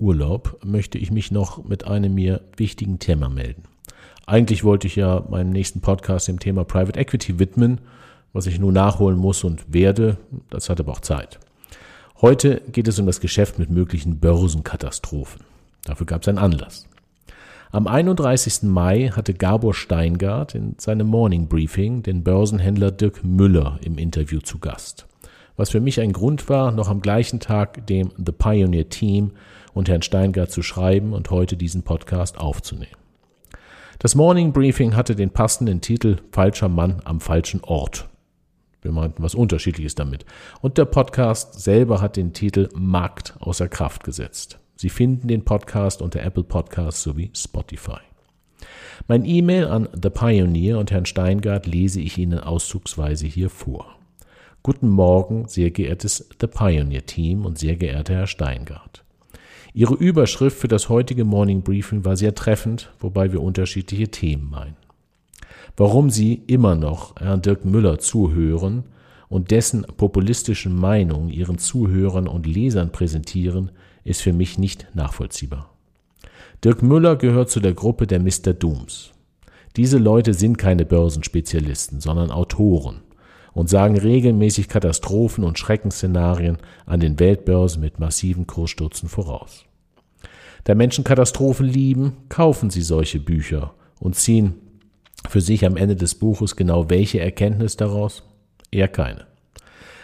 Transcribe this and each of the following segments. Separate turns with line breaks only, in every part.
Urlaub möchte ich mich noch mit einem mir wichtigen Thema melden. Eigentlich wollte ich ja meinen nächsten Podcast dem Thema Private Equity widmen, was ich nun nachholen muss und werde. Das hat aber auch Zeit. Heute geht es um das Geschäft mit möglichen Börsenkatastrophen. Dafür gab es einen Anlass. Am 31. Mai hatte Gabor Steingart in seinem Morning Briefing den Börsenhändler Dirk Müller im Interview zu Gast. Was für mich ein Grund war, noch am gleichen Tag dem The Pioneer Team und Herrn Steingart zu schreiben und heute diesen Podcast aufzunehmen. Das Morning Briefing hatte den passenden Titel Falscher Mann am falschen Ort. Wir meinten was Unterschiedliches damit. Und der Podcast selber hat den Titel Markt außer Kraft gesetzt. Sie finden den Podcast unter Apple Podcasts sowie Spotify. Mein E-Mail an The Pioneer und Herrn Steingart lese ich Ihnen auszugsweise hier vor. Guten Morgen, sehr geehrtes The Pioneer Team und sehr geehrter Herr Steingart. Ihre Überschrift für das heutige Morning Briefing war sehr treffend, wobei wir unterschiedliche Themen meinen. Warum Sie immer noch Herrn Dirk Müller zuhören und dessen populistischen Meinung Ihren Zuhörern und Lesern präsentieren, ist für mich nicht nachvollziehbar. Dirk Müller gehört zu der Gruppe der Mr. Dooms. Diese Leute sind keine Börsenspezialisten, sondern Autoren und sagen regelmäßig Katastrophen und Schreckensszenarien an den Weltbörsen mit massiven Kursstürzen voraus. Da Menschen Katastrophen lieben, kaufen sie solche Bücher und ziehen für sich am Ende des Buches genau welche Erkenntnis daraus? Eher keine.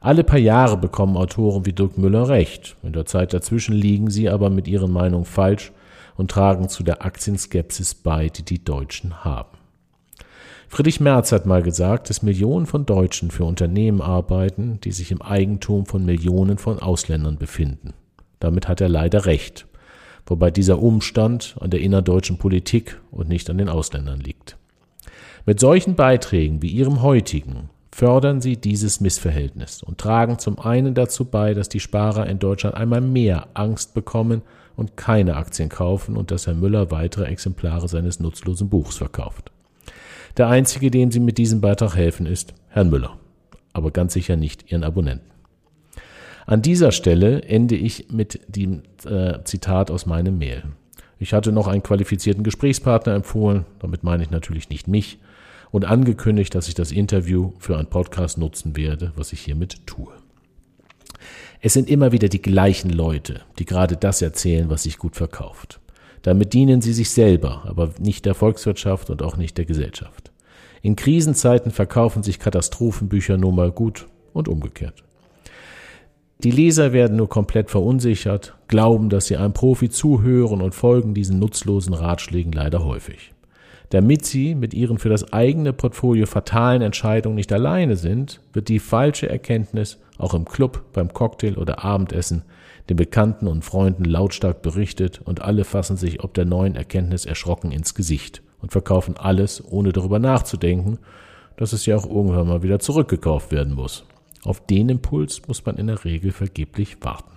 Alle paar Jahre bekommen Autoren wie Dirk Müller recht. In der Zeit dazwischen liegen sie aber mit ihren Meinungen falsch und tragen zu der Aktienskepsis bei, die die Deutschen haben. Friedrich Merz hat mal gesagt, dass Millionen von Deutschen für Unternehmen arbeiten, die sich im Eigentum von Millionen von Ausländern befinden. Damit hat er leider recht, wobei dieser Umstand an der innerdeutschen Politik und nicht an den Ausländern liegt. Mit solchen Beiträgen wie Ihrem heutigen fördern Sie dieses Missverhältnis und tragen zum einen dazu bei, dass die Sparer in Deutschland einmal mehr Angst bekommen und keine Aktien kaufen und dass Herr Müller weitere Exemplare seines nutzlosen Buchs verkauft. Der einzige, dem Sie mit diesem Beitrag helfen, ist Herrn Müller, aber ganz sicher nicht Ihren Abonnenten. An dieser Stelle ende ich mit dem äh, Zitat aus meinem Mail. Ich hatte noch einen qualifizierten Gesprächspartner empfohlen, damit meine ich natürlich nicht mich, und angekündigt, dass ich das Interview für einen Podcast nutzen werde, was ich hiermit tue. Es sind immer wieder die gleichen Leute, die gerade das erzählen, was sich gut verkauft. Damit dienen sie sich selber, aber nicht der Volkswirtschaft und auch nicht der Gesellschaft. In Krisenzeiten verkaufen sich Katastrophenbücher nun mal gut und umgekehrt. Die Leser werden nur komplett verunsichert, glauben, dass sie einem Profi zuhören und folgen diesen nutzlosen Ratschlägen leider häufig. Damit sie mit ihren für das eigene Portfolio fatalen Entscheidungen nicht alleine sind, wird die falsche Erkenntnis auch im Club, beim Cocktail oder Abendessen den Bekannten und Freunden lautstark berichtet und alle fassen sich ob der neuen Erkenntnis erschrocken ins Gesicht und verkaufen alles, ohne darüber nachzudenken, dass es ja auch irgendwann mal wieder zurückgekauft werden muss. Auf den Impuls muss man in der Regel vergeblich warten.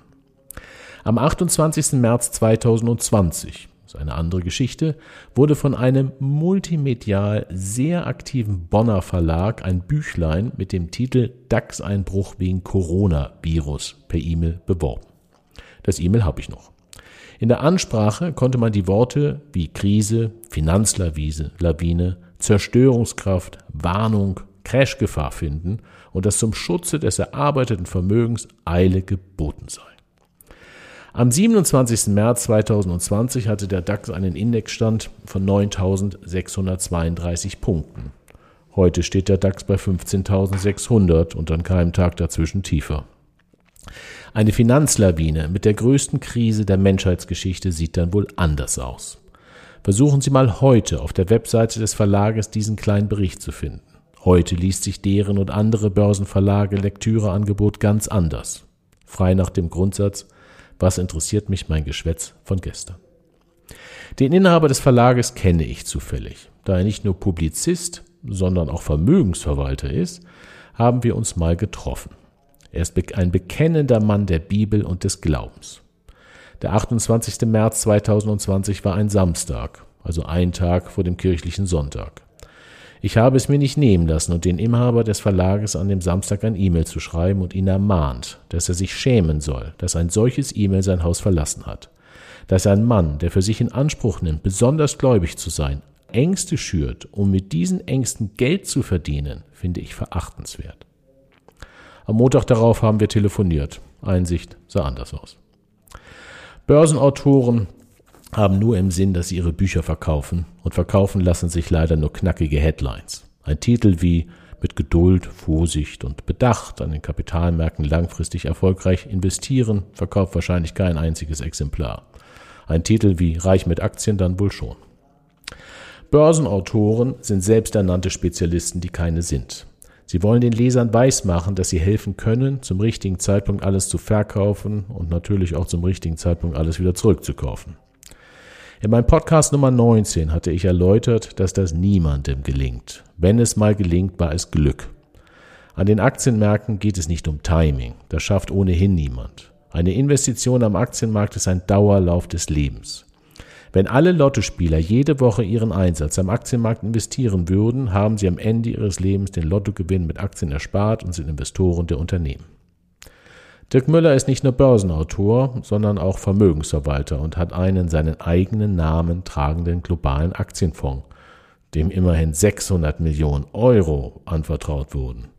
Am 28. März 2020, ist eine andere Geschichte, wurde von einem multimedial sehr aktiven Bonner Verlag ein Büchlein mit dem Titel DAX-Einbruch wegen Coronavirus per E-Mail beworben. Das E-Mail habe ich noch. In der Ansprache konnte man die Worte wie Krise, Finanzlawine, Lawine, Zerstörungskraft, Warnung, Crashgefahr finden und dass zum Schutze des erarbeiteten Vermögens Eile geboten sei. Am 27. März 2020 hatte der DAX einen Indexstand von 9.632 Punkten. Heute steht der DAX bei 15.600 und an keinem Tag dazwischen tiefer. Eine Finanzlawine mit der größten Krise der Menschheitsgeschichte sieht dann wohl anders aus. Versuchen Sie mal heute auf der Webseite des Verlages diesen kleinen Bericht zu finden. Heute liest sich deren und andere Börsenverlage Lektüreangebot ganz anders. Frei nach dem Grundsatz, Was interessiert mich mein Geschwätz von gestern? Den Inhaber des Verlages kenne ich zufällig. Da er nicht nur Publizist, sondern auch Vermögensverwalter ist, haben wir uns mal getroffen. Er ist ein bekennender Mann der Bibel und des Glaubens. Der 28. März 2020 war ein Samstag, also ein Tag vor dem kirchlichen Sonntag. Ich habe es mir nicht nehmen lassen und den Inhaber des Verlages an dem Samstag ein E-Mail zu schreiben und ihn ermahnt, dass er sich schämen soll, dass ein solches E-Mail sein Haus verlassen hat. Dass ein Mann, der für sich in Anspruch nimmt, besonders gläubig zu sein, Ängste schürt, um mit diesen Ängsten Geld zu verdienen, finde ich verachtenswert. Am Montag darauf haben wir telefoniert. Einsicht sah anders aus. Börsenautoren haben nur im Sinn, dass sie ihre Bücher verkaufen und verkaufen lassen sich leider nur knackige Headlines. Ein Titel wie mit Geduld, Vorsicht und Bedacht an den Kapitalmärkten langfristig erfolgreich investieren verkauft wahrscheinlich kein einziges Exemplar. Ein Titel wie Reich mit Aktien dann wohl schon. Börsenautoren sind selbsternannte Spezialisten, die keine sind. Sie wollen den Lesern weismachen, dass sie helfen können, zum richtigen Zeitpunkt alles zu verkaufen und natürlich auch zum richtigen Zeitpunkt alles wieder zurückzukaufen. In meinem Podcast Nummer 19 hatte ich erläutert, dass das niemandem gelingt. Wenn es mal gelingt, war es Glück. An den Aktienmärkten geht es nicht um Timing, das schafft ohnehin niemand. Eine Investition am Aktienmarkt ist ein Dauerlauf des Lebens. Wenn alle Lottospieler jede Woche ihren Einsatz am Aktienmarkt investieren würden, haben sie am Ende ihres Lebens den Lottogewinn mit Aktien erspart und sind Investoren der Unternehmen. Dirk Müller ist nicht nur Börsenautor, sondern auch Vermögensverwalter und hat einen seinen eigenen Namen tragenden globalen Aktienfonds, dem immerhin 600 Millionen Euro anvertraut wurden.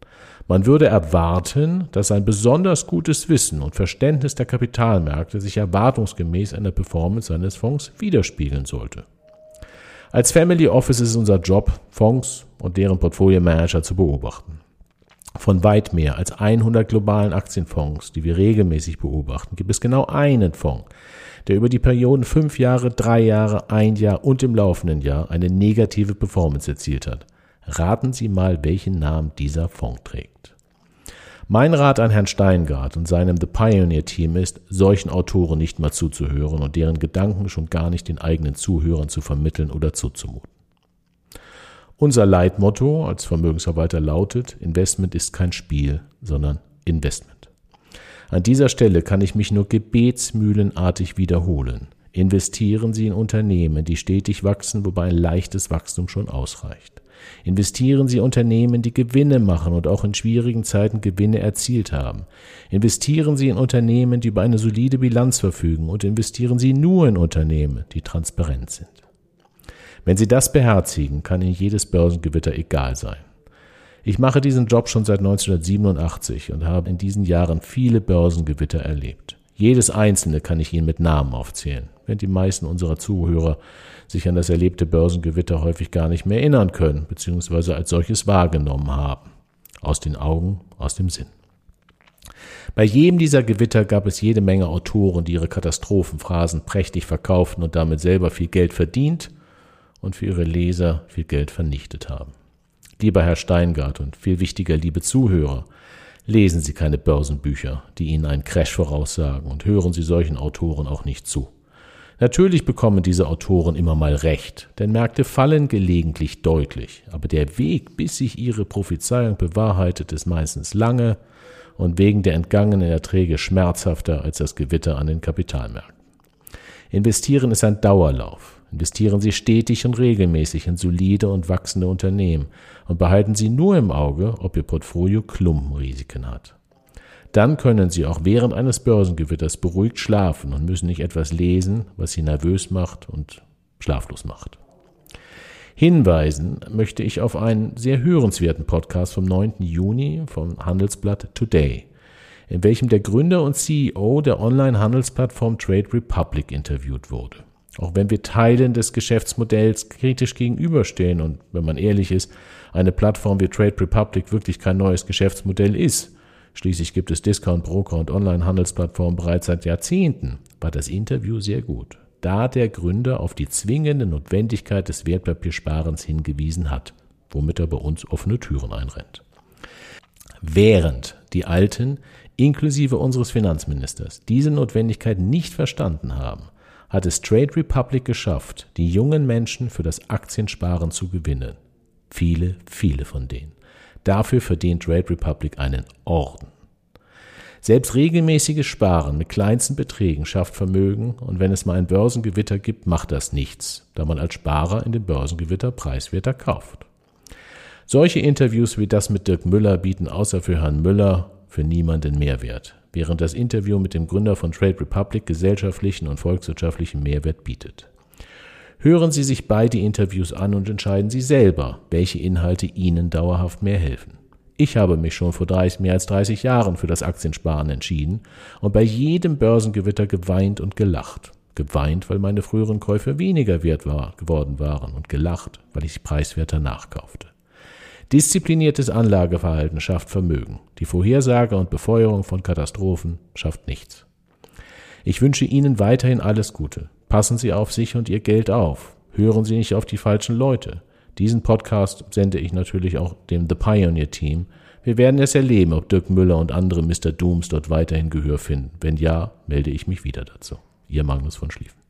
Man würde erwarten, dass ein besonders gutes Wissen und Verständnis der Kapitalmärkte sich erwartungsgemäß in der Performance seines Fonds widerspiegeln sollte. Als Family Office ist unser Job, Fonds und deren Portfolio Manager zu beobachten. Von weit mehr als 100 globalen Aktienfonds, die wir regelmäßig beobachten, gibt es genau einen Fonds, der über die Perioden fünf Jahre, drei Jahre, ein Jahr und im laufenden Jahr eine negative Performance erzielt hat. Raten Sie mal, welchen Namen dieser Fonds trägt. Mein Rat an Herrn Steingart und seinem The Pioneer Team ist, solchen Autoren nicht mal zuzuhören und deren Gedanken schon gar nicht den eigenen Zuhörern zu vermitteln oder zuzumuten. Unser Leitmotto als Vermögensverwalter lautet, Investment ist kein Spiel, sondern Investment. An dieser Stelle kann ich mich nur gebetsmühlenartig wiederholen. Investieren Sie in Unternehmen, die stetig wachsen, wobei ein leichtes Wachstum schon ausreicht. Investieren Sie in Unternehmen, die Gewinne machen und auch in schwierigen Zeiten Gewinne erzielt haben. Investieren Sie in Unternehmen, die über eine solide Bilanz verfügen und investieren Sie nur in Unternehmen, die transparent sind. Wenn Sie das beherzigen, kann Ihnen jedes Börsengewitter egal sein. Ich mache diesen Job schon seit 1987 und habe in diesen Jahren viele Börsengewitter erlebt. Jedes einzelne kann ich Ihnen mit Namen aufzählen, während die meisten unserer Zuhörer sich an das erlebte Börsengewitter häufig gar nicht mehr erinnern können, beziehungsweise als solches wahrgenommen haben. Aus den Augen, aus dem Sinn. Bei jedem dieser Gewitter gab es jede Menge Autoren, die ihre Katastrophenphrasen prächtig verkauften und damit selber viel Geld verdient und für ihre Leser viel Geld vernichtet haben. Lieber Herr Steingart und viel wichtiger, liebe Zuhörer, lesen Sie keine Börsenbücher, die Ihnen einen Crash voraussagen und hören Sie solchen Autoren auch nicht zu. Natürlich bekommen diese Autoren immer mal recht, denn Märkte fallen gelegentlich deutlich, aber der Weg, bis sich ihre Prophezeiung bewahrheitet, ist meistens lange und wegen der entgangenen Erträge schmerzhafter als das Gewitter an den Kapitalmärkten. Investieren ist ein Dauerlauf. Investieren Sie stetig und regelmäßig in solide und wachsende Unternehmen und behalten Sie nur im Auge, ob Ihr Portfolio Klumpenrisiken hat. Dann können Sie auch während eines Börsengewitters beruhigt schlafen und müssen nicht etwas lesen, was Sie nervös macht und schlaflos macht. Hinweisen möchte ich auf einen sehr hörenswerten Podcast vom 9. Juni vom Handelsblatt Today, in welchem der Gründer und CEO der Online-Handelsplattform Trade Republic interviewt wurde. Auch wenn wir Teilen des Geschäftsmodells kritisch gegenüberstehen und wenn man ehrlich ist, eine Plattform wie Trade Republic wirklich kein neues Geschäftsmodell ist. Schließlich gibt es Discount, Broker und Online-Handelsplattformen bereits seit Jahrzehnten, war das Interview sehr gut, da der Gründer auf die zwingende Notwendigkeit des Wertpapiersparens hingewiesen hat, womit er bei uns offene Türen einrennt. Während die Alten, inklusive unseres Finanzministers, diese Notwendigkeit nicht verstanden haben, hat es Trade Republic geschafft, die jungen Menschen für das Aktiensparen zu gewinnen. Viele, viele von denen. Dafür verdient Trade Republic einen Orden. Selbst regelmäßiges Sparen mit kleinsten Beträgen schafft Vermögen und wenn es mal ein Börsengewitter gibt, macht das nichts, da man als Sparer in dem Börsengewitter preiswerter kauft. Solche Interviews wie das mit Dirk Müller bieten außer für Herrn Müller für niemanden Mehrwert, während das Interview mit dem Gründer von Trade Republic gesellschaftlichen und volkswirtschaftlichen Mehrwert bietet. Hören Sie sich beide Interviews an und entscheiden Sie selber, welche Inhalte Ihnen dauerhaft mehr helfen. Ich habe mich schon vor 30, mehr als 30 Jahren für das Aktiensparen entschieden und bei jedem Börsengewitter geweint und gelacht. Geweint, weil meine früheren Käufe weniger wert war, geworden waren und gelacht, weil ich preiswerter nachkaufte. Diszipliniertes Anlageverhalten schafft Vermögen. Die Vorhersage und Befeuerung von Katastrophen schafft nichts. Ich wünsche Ihnen weiterhin alles Gute. Passen Sie auf sich und Ihr Geld auf. Hören Sie nicht auf die falschen Leute. Diesen Podcast sende ich natürlich auch dem The Pioneer Team. Wir werden es erleben, ob Dirk Müller und andere Mr. Dooms dort weiterhin Gehör finden. Wenn ja, melde ich mich wieder dazu. Ihr Magnus von Schlieffen.